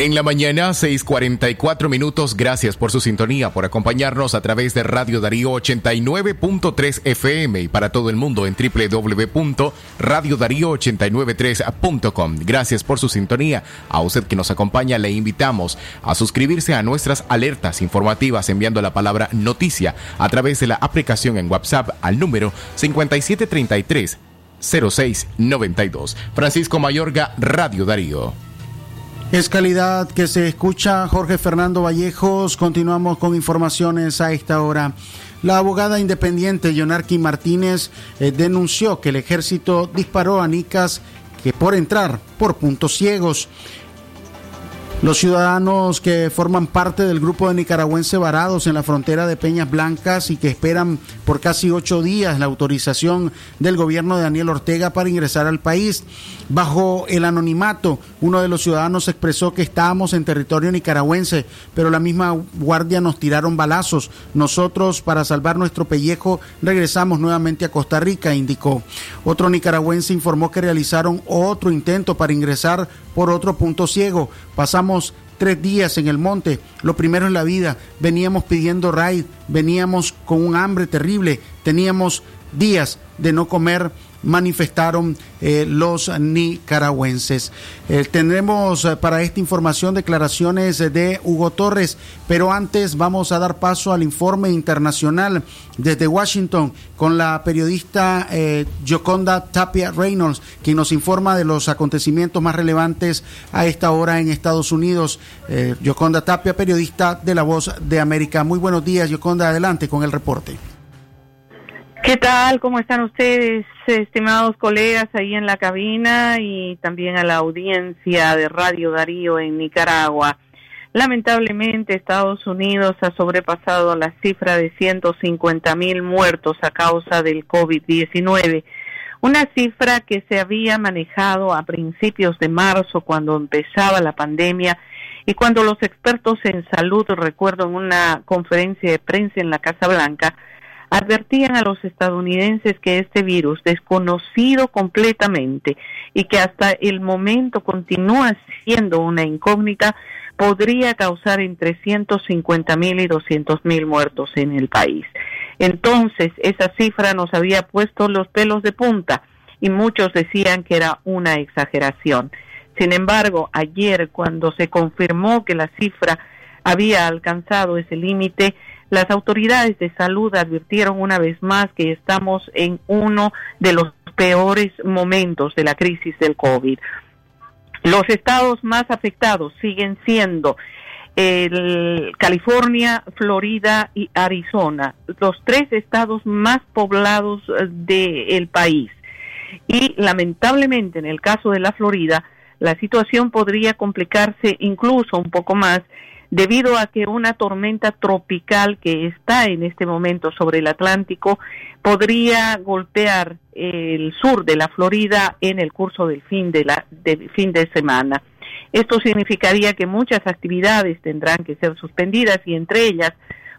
En la mañana, 6:44 minutos. Gracias por su sintonía, por acompañarnos a través de Radio Darío 89.3 FM y para todo el mundo en www.radiodarío893.com. Gracias por su sintonía. A usted que nos acompaña, le invitamos a suscribirse a nuestras alertas informativas enviando la palabra noticia a través de la aplicación en WhatsApp al número 5733 0692. Francisco Mayorga, Radio Darío. Es calidad que se escucha. Jorge Fernando Vallejos. Continuamos con informaciones a esta hora. La abogada independiente Yonarqui Martínez eh, denunció que el ejército disparó a Nicas que por entrar por puntos ciegos. Los ciudadanos que forman parte del grupo de nicaragüenses varados en la frontera de Peñas Blancas y que esperan por casi ocho días la autorización del gobierno de Daniel Ortega para ingresar al país. Bajo el anonimato, uno de los ciudadanos expresó que estábamos en territorio nicaragüense, pero la misma guardia nos tiraron balazos. Nosotros, para salvar nuestro pellejo, regresamos nuevamente a Costa Rica, indicó. Otro nicaragüense informó que realizaron otro intento para ingresar por otro punto ciego. Pasamos tres días en el monte, lo primero en la vida, veníamos pidiendo raid, veníamos con un hambre terrible, teníamos días de no comer manifestaron eh, los nicaragüenses. Eh, tendremos eh, para esta información declaraciones de Hugo Torres, pero antes vamos a dar paso al informe internacional desde Washington con la periodista eh, Yoconda Tapia Reynolds, quien nos informa de los acontecimientos más relevantes a esta hora en Estados Unidos. Yoconda Tapia, periodista de La Voz de América. Muy buenos días, Yoconda, adelante con el reporte. ¿Qué tal? ¿Cómo están ustedes, estimados colegas ahí en la cabina y también a la audiencia de Radio Darío en Nicaragua? Lamentablemente, Estados Unidos ha sobrepasado la cifra de 150 mil muertos a causa del COVID-19, una cifra que se había manejado a principios de marzo cuando empezaba la pandemia y cuando los expertos en salud, recuerdo en una conferencia de prensa en la Casa Blanca, advertían a los estadounidenses que este virus, desconocido completamente y que hasta el momento continúa siendo una incógnita, podría causar entre 150 mil y 200 mil muertos en el país. Entonces, esa cifra nos había puesto los pelos de punta y muchos decían que era una exageración. Sin embargo, ayer, cuando se confirmó que la cifra había alcanzado ese límite, las autoridades de salud advirtieron una vez más que estamos en uno de los peores momentos de la crisis del COVID. Los estados más afectados siguen siendo el California, Florida y Arizona, los tres estados más poblados del país. Y lamentablemente en el caso de la Florida, la situación podría complicarse incluso un poco más debido a que una tormenta tropical que está en este momento sobre el Atlántico podría golpear el sur de la Florida en el curso del fin de la fin de semana. Esto significaría que muchas actividades tendrán que ser suspendidas y entre ellas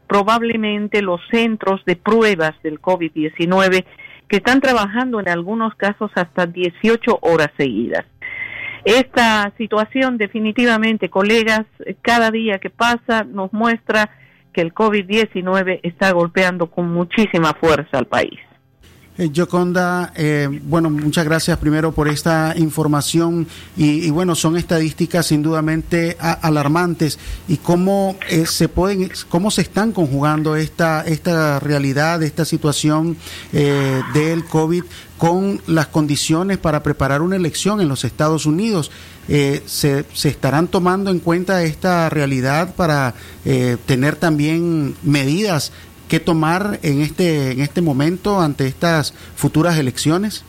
probablemente los centros de pruebas del COVID-19 que están trabajando en algunos casos hasta 18 horas seguidas. Esta situación definitivamente, colegas, cada día que pasa nos muestra que el COVID-19 está golpeando con muchísima fuerza al país. Eh, Yoconda, eh, bueno, muchas gracias primero por esta información y, bueno, son estadísticas sin dudamente a- alarmantes y cómo eh, se pueden, cómo se están conjugando esta esta realidad, esta situación eh, del COVID con las condiciones para preparar una elección en los Estados Unidos. Eh, se, se estarán tomando en cuenta esta realidad para eh, tener también medidas que tomar en este en este momento ante estas futuras elecciones?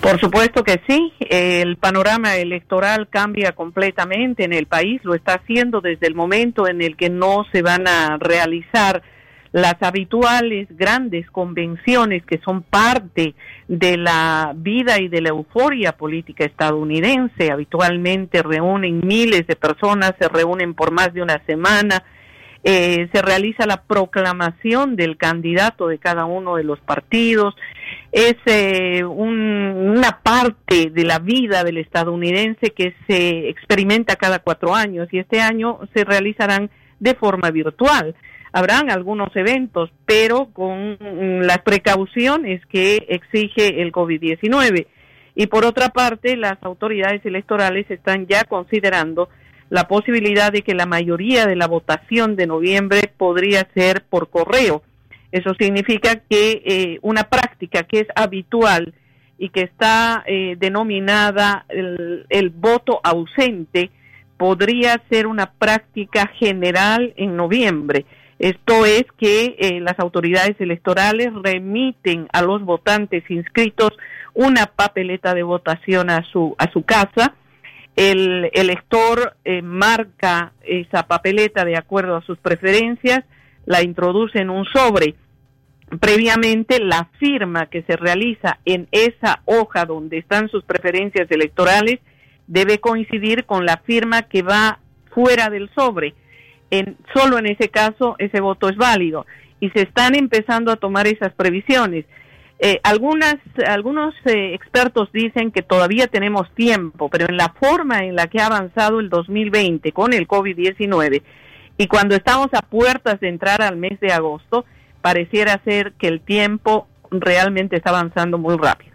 Por supuesto que sí, el panorama electoral cambia completamente en el país, lo está haciendo desde el momento en el que no se van a realizar las habituales grandes convenciones que son parte de la vida y de la euforia política estadounidense. Habitualmente reúnen miles de personas, se reúnen por más de una semana, eh, se realiza la proclamación del candidato de cada uno de los partidos. Es eh, un- una parte de la vida del estadounidense que se experimenta cada cuatro años y este año se realizarán de forma virtual. Habrán algunos eventos, pero con las precauciones que exige el COVID-19. Y por otra parte, las autoridades electorales están ya considerando la posibilidad de que la mayoría de la votación de noviembre podría ser por correo. Eso significa que eh, una práctica que es habitual y que está eh, denominada el, voto ausente podría ser una práctica general en noviembre. Esto es que eh, las autoridades electorales remiten a los votantes inscritos una papeleta de votación a su a su casa. El elector eh, marca esa papeleta de acuerdo a sus preferencias, la introduce en un sobre. Previamente, la firma que se realiza en esa hoja donde están sus preferencias electorales debe coincidir con la firma que va fuera del sobre. En, solo en ese caso ese voto es válido y se están empezando a tomar esas previsiones. Eh, algunas, algunos eh, expertos dicen que todavía tenemos tiempo, pero en la forma en la que ha avanzado el 2020 con el COVID-19 y cuando estamos a puertas de entrar al mes de agosto, pareciera ser que el tiempo realmente está avanzando muy rápido.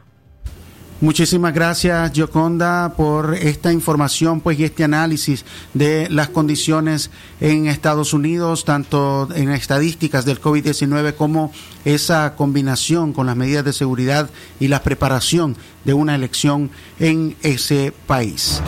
Muchísimas gracias, Gioconda, por esta información pues, y este análisis de las condiciones en Estados Unidos, tanto en estadísticas del COVID-19 como esa combinación con las medidas de seguridad y la preparación de una elección en ese país.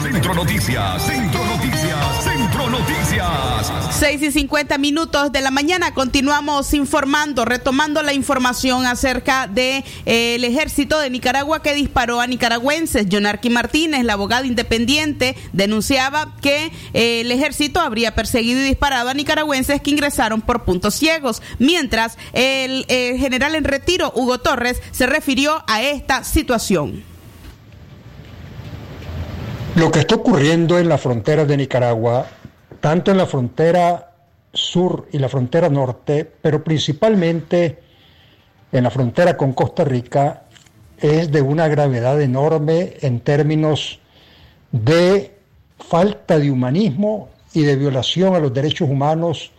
Centro Noticias, Centro Noticias, Centro Noticias. 6 y 50 minutos de la mañana continuamos informando, retomando la información acerca del de, eh, ejército de Nicaragua que disparó a nicaragüenses. Jonarqui Martínez, la abogada independiente, denunciaba que eh, el ejército habría perseguido y disparado a nicaragüenses que ingresaron por puntos ciegos, mientras el eh, general en retiro, Hugo Torres, se refirió a esta situación. Lo que está ocurriendo en las fronteras de Nicaragua, tanto en la frontera sur y la frontera norte, pero principalmente en la frontera con Costa Rica, es de una gravedad enorme en términos de falta de humanismo y de violación a los derechos humanos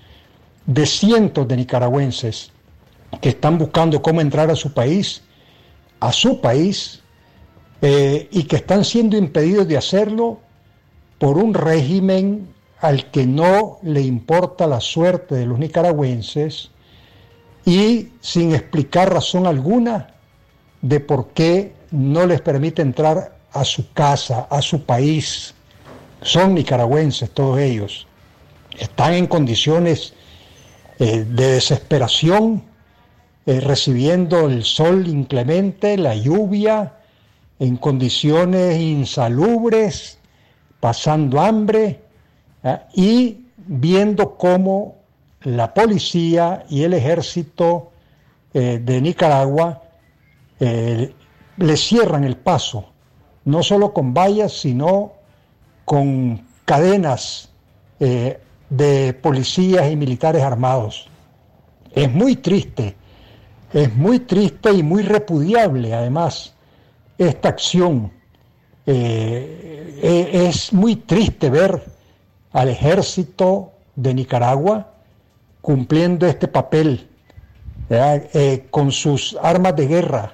de cientos de nicaragüenses que están buscando cómo entrar a su país, a su país, eh, y que están siendo impedidos de hacerlo por un régimen al que no le importa la suerte de los nicaragüenses y sin explicar razón alguna de por qué no les permite entrar a su casa, a su país. Son nicaragüenses todos ellos. Están en condiciones eh, de desesperación, eh, recibiendo el sol inclemente, la lluvia, en condiciones insalubres, pasando hambre. Y viendo cómo la policía y el ejército eh, de Nicaragua eh, le cierran el paso, no solo con vallas, sino con cadenas de policías y militares armados. Es muy triste, es muy triste y muy repudiable además esta acción. Eh, eh, es muy triste ver al ejército de Nicaragua cumpliendo este papel eh, con sus armas de guerra.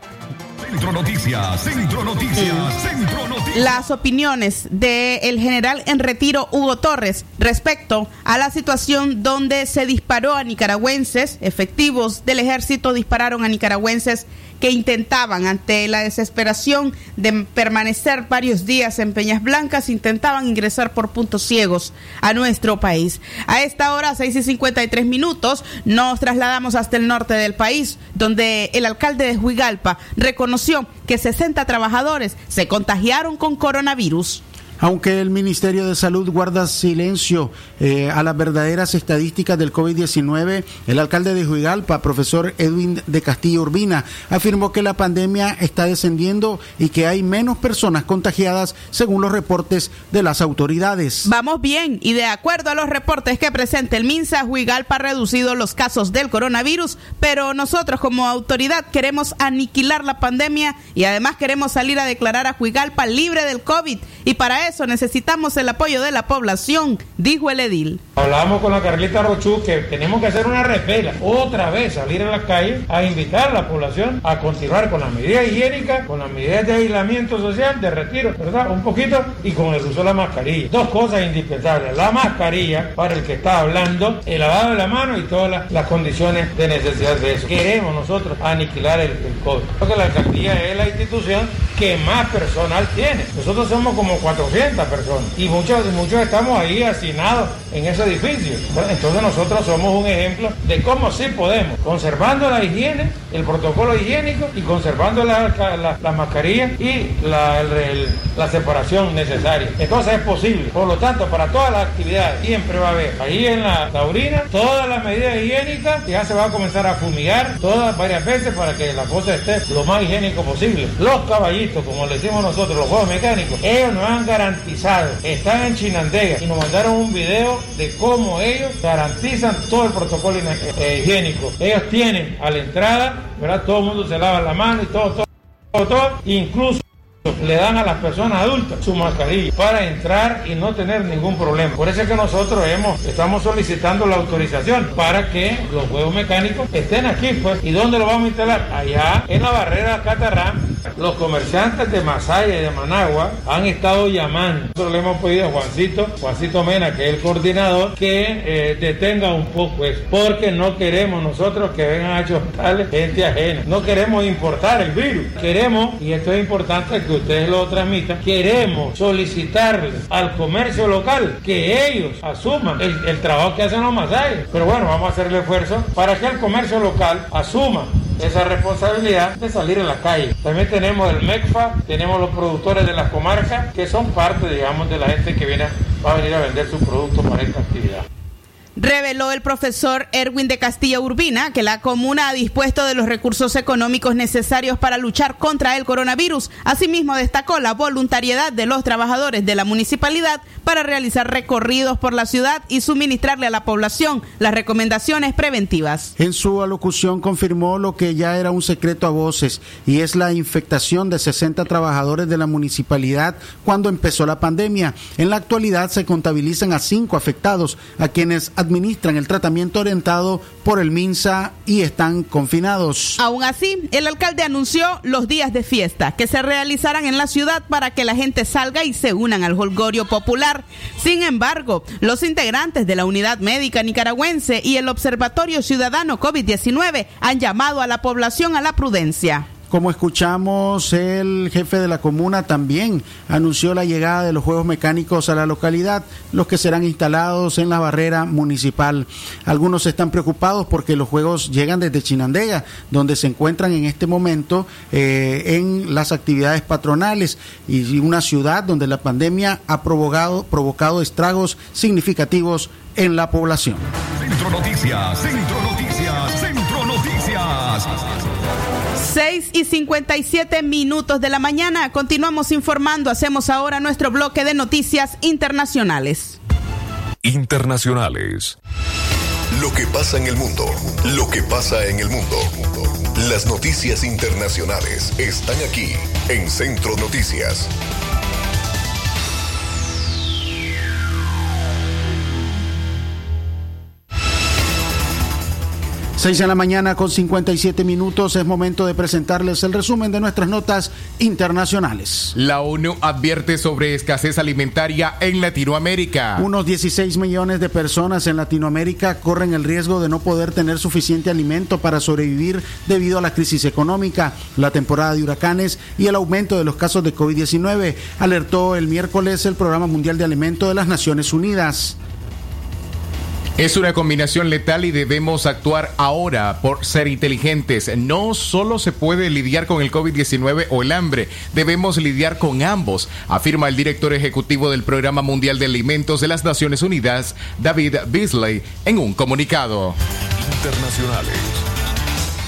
Centro Noticias, Centro Noticias, Centro Noticias. Las opiniones del general en retiro Hugo Torres respecto a la situación donde se disparó a nicaragüenses, efectivos del ejército dispararon a nicaragüenses que intentaban, ante la desesperación de permanecer varios días en Peñas Blancas, intentaban ingresar por puntos ciegos a nuestro país. A esta hora, 6 y 53 minutos, nos trasladamos hasta el norte del país, donde el alcalde de Huigalpa reconoció que 60 trabajadores se contagiaron con coronavirus. Aunque el Ministerio de Salud guarda silencio eh, a las verdaderas estadísticas del COVID-19, el alcalde de Juigalpa, profesor Edwin de Castillo Urbina, afirmó que la pandemia está descendiendo y que hay menos personas contagiadas según los reportes de las autoridades. Vamos bien y de acuerdo a los reportes que presenta el MINSA, Juigalpa ha reducido los casos del coronavirus, pero nosotros como autoridad queremos aniquilar la pandemia y además queremos salir a declarar a Juigalpa libre del COVID y para necesitamos el apoyo de la población, dijo el edil. Hablamos con la Carlita Rochú que tenemos que hacer una repela, otra vez salir a la calle a invitar a la población a continuar con las medidas higiénicas, con las medidas de aislamiento social, de retiro, ¿verdad? Un poquito y con el uso de la mascarilla. Dos cosas indispensables, la mascarilla para el que está hablando, el lavado de la mano y todas las, las condiciones de necesidad de eso. Queremos nosotros aniquilar el, el COVID. Porque la alcaldía es la institución que más personal tiene. Nosotros somos como 400 personas y muchos, muchos estamos ahí hacinados en ese edificio. Entonces nosotros somos un ejemplo de cómo sí podemos, conservando la higiene, el protocolo higiénico y conservando la, la, la mascarilla y la, la separación necesaria. Entonces es posible. Por lo tanto, para todas las actividades siempre va a haber ahí en la taurina todas las medidas higiénicas ya se va a comenzar a fumigar todas varias veces para que la cosa esté lo más higiénico posible. Los caballitos, como le decimos nosotros, los juegos mecánicos, ellos nos han garantizado están en Chinandega y nos mandaron un video de cómo ellos garantizan todo el protocolo eh, higiénico. Ellos tienen a la entrada, ¿verdad? Todo el mundo se lava la mano y todo, todo, todo, incluso le dan a las personas adultas su mascarilla para entrar y no tener ningún problema. Por eso es que nosotros hemos, estamos solicitando la autorización para que los juegos mecánicos estén aquí, pues. ¿Y dónde lo vamos a instalar? Allá en la barrera Catarrán. Los comerciantes de Masaya y de Managua han estado llamando. Nosotros le hemos pedido a Juancito, Juancito Mena, que es el coordinador, que eh, detenga un poco eso, porque no queremos nosotros que vengan a choctarle gente ajena. No queremos importar el virus. Queremos, y esto es importante que ustedes lo transmitan, queremos solicitarle al comercio local que ellos asuman el, trabajo que hacen los masayas. Pero bueno, vamos a hacer el esfuerzo para que el comercio local asuma esa responsabilidad de salir a la calle. También tenemos el MECFA, tenemos los productores de las comarcas, que son parte, digamos, de la gente que viene, va a venir a vender sus productos para esta actividad. Reveló el profesor Erwin de Castilla Urbina que la comuna ha dispuesto de los recursos económicos necesarios para luchar contra el coronavirus. Asimismo, destacó la voluntariedad de los trabajadores de la municipalidad para realizar recorridos por la ciudad y suministrarle a la población las recomendaciones preventivas. En su alocución confirmó lo que ya era un secreto a voces y es la infectación de 60 trabajadores de la municipalidad cuando empezó la pandemia. En la actualidad se contabilizan a cinco afectados, a quienes administran el tratamiento orientado por el MINSA y están confinados. Aún así, el alcalde anunció los días de fiesta que se realizarán en la ciudad para que la gente salga y se unan al holgorio popular. Sin embargo, los integrantes de la Unidad Médica Nicaragüense y el Observatorio Ciudadano COVID-19 han llamado a la población a la prudencia. Como escuchamos, el jefe de la comuna también anunció la llegada de los juegos mecánicos a la localidad, los que serán instalados en la barrera municipal. Algunos están preocupados porque los juegos llegan desde Chinandega, donde se encuentran en este momento eh, en las actividades patronales y una ciudad donde la pandemia ha provocado, provocado estragos significativos en la población. Centro Noticias, Centro Noticias, 6 y 57 minutos de la mañana. Continuamos informando. Hacemos ahora nuestro bloque de noticias internacionales. Internacionales. Lo que pasa en el mundo. Lo que pasa en el mundo. Las noticias internacionales están aquí en Centro Noticias. 6 de la mañana con 57 minutos es momento de presentarles el resumen de nuestras notas internacionales. La ONU advierte sobre escasez alimentaria en Latinoamérica. Unos 16 millones de personas en Latinoamérica corren el riesgo de no poder tener suficiente alimento para sobrevivir debido a la crisis económica, la temporada de huracanes y el aumento de los casos de COVID-19, alertó el miércoles el Programa Mundial de Alimento de las Naciones Unidas. Es una combinación letal y debemos actuar ahora por ser inteligentes. No solo se puede lidiar con el COVID-19 o el hambre, debemos lidiar con ambos, afirma el director ejecutivo del Programa Mundial de Alimentos de las Naciones Unidas, David Beasley, en un comunicado. Internacionales.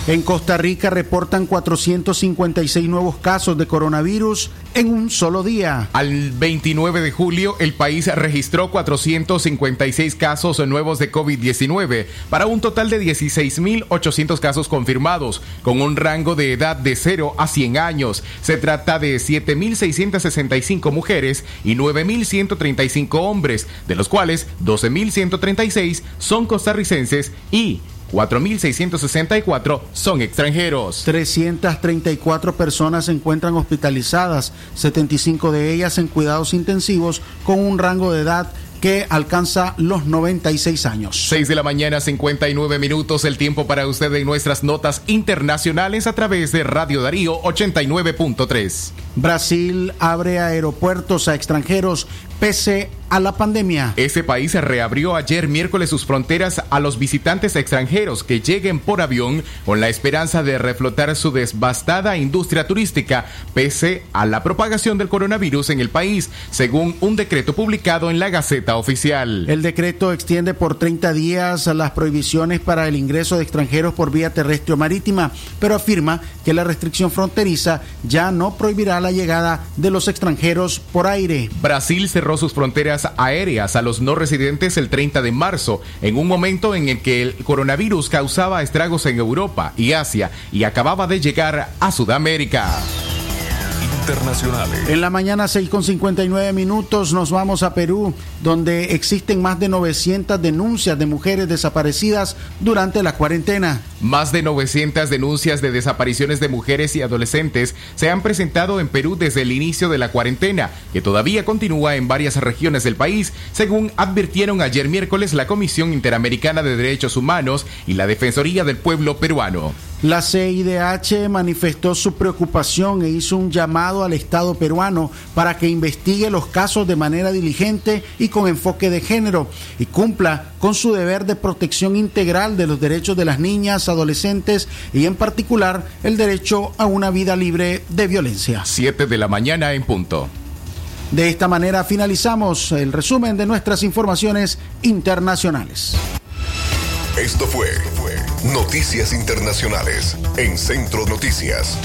En Costa Rica reportan 456 nuevos casos de coronavirus en un solo día. Al 29 de julio, el país registró 456 casos nuevos de COVID-19 para un total de 16.800 casos confirmados, con un rango de edad de 0 a 100 años. Se trata de 7.665 mujeres y 9.135 hombres, de los cuales 12.136 son costarricenses y 4.664 son extranjeros. 334 personas se encuentran hospitalizadas, 75 de ellas en cuidados intensivos con un rango de edad que alcanza los 96 años. 6 de la mañana, 59 minutos, el tiempo para usted en nuestras notas internacionales a través de Radio Darío 89.3. Brasil abre aeropuertos a extranjeros pese a la pandemia. Ese país reabrió ayer miércoles sus fronteras a los visitantes extranjeros que lleguen por avión con la esperanza de reflotar su devastada industria turística pese a la propagación del coronavirus en el país, según un decreto publicado en la Gaceta Oficial. El decreto extiende por 30 días las prohibiciones para el ingreso de extranjeros por vía terrestre o marítima, pero afirma que la restricción fronteriza ya no prohibirá la llegada de los extranjeros por aire. Brasil sus fronteras aéreas a los no residentes el 30 de marzo, en un momento en el que el coronavirus causaba estragos en Europa y Asia y acababa de llegar a Sudamérica. Internacionales. En la mañana 6 con 59 minutos nos vamos a Perú, donde existen más de 900 denuncias de mujeres desaparecidas durante la cuarentena. Más de 900 denuncias de desapariciones de mujeres y adolescentes se han presentado en Perú desde el inicio de la cuarentena, que todavía continúa en varias regiones del país, según advirtieron ayer miércoles la Comisión Interamericana de Derechos Humanos y la Defensoría del Pueblo Peruano. La CIDH manifestó su preocupación e hizo un llamado al Estado peruano para que investigue los casos de manera diligente y con enfoque de género y cumpla con su deber de protección integral de los derechos de las niñas, adolescentes y en particular el derecho a una vida libre de violencia. 7 de la mañana en punto. De esta manera finalizamos el resumen de nuestras informaciones internacionales. Esto fue, fue Noticias Internacionales en Centro Noticias.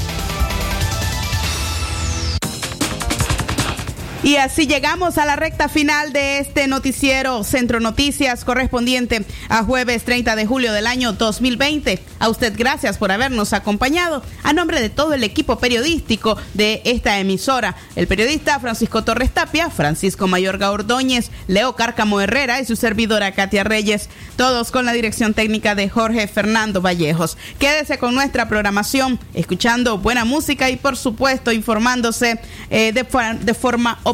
Y así llegamos a la recta final de este noticiero Centro Noticias correspondiente a jueves 30 de julio del año 2020. A usted gracias por habernos acompañado. A nombre de todo el equipo periodístico de esta emisora, el periodista Francisco Torres Tapia, Francisco Mayorga Ordóñez, Leo Cárcamo Herrera y su servidora Katia Reyes, todos con la dirección técnica de Jorge Fernando Vallejos. Quédese con nuestra programación, escuchando buena música y por supuesto informándose eh, de, de forma oportuna.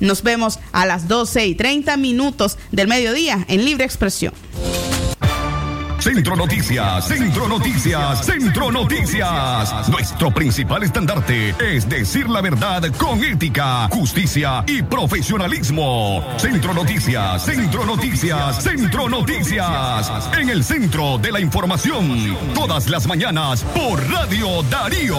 Nos vemos a las 12 y 30 minutos del mediodía en Libre Expresión. Centro Noticias, Centro Noticias, Centro Noticias. Nuestro principal estandarte es decir la verdad con ética, justicia y profesionalismo. Centro Noticias, Centro Noticias, Centro Noticias. En el centro de la información, todas las mañanas por Radio Darío.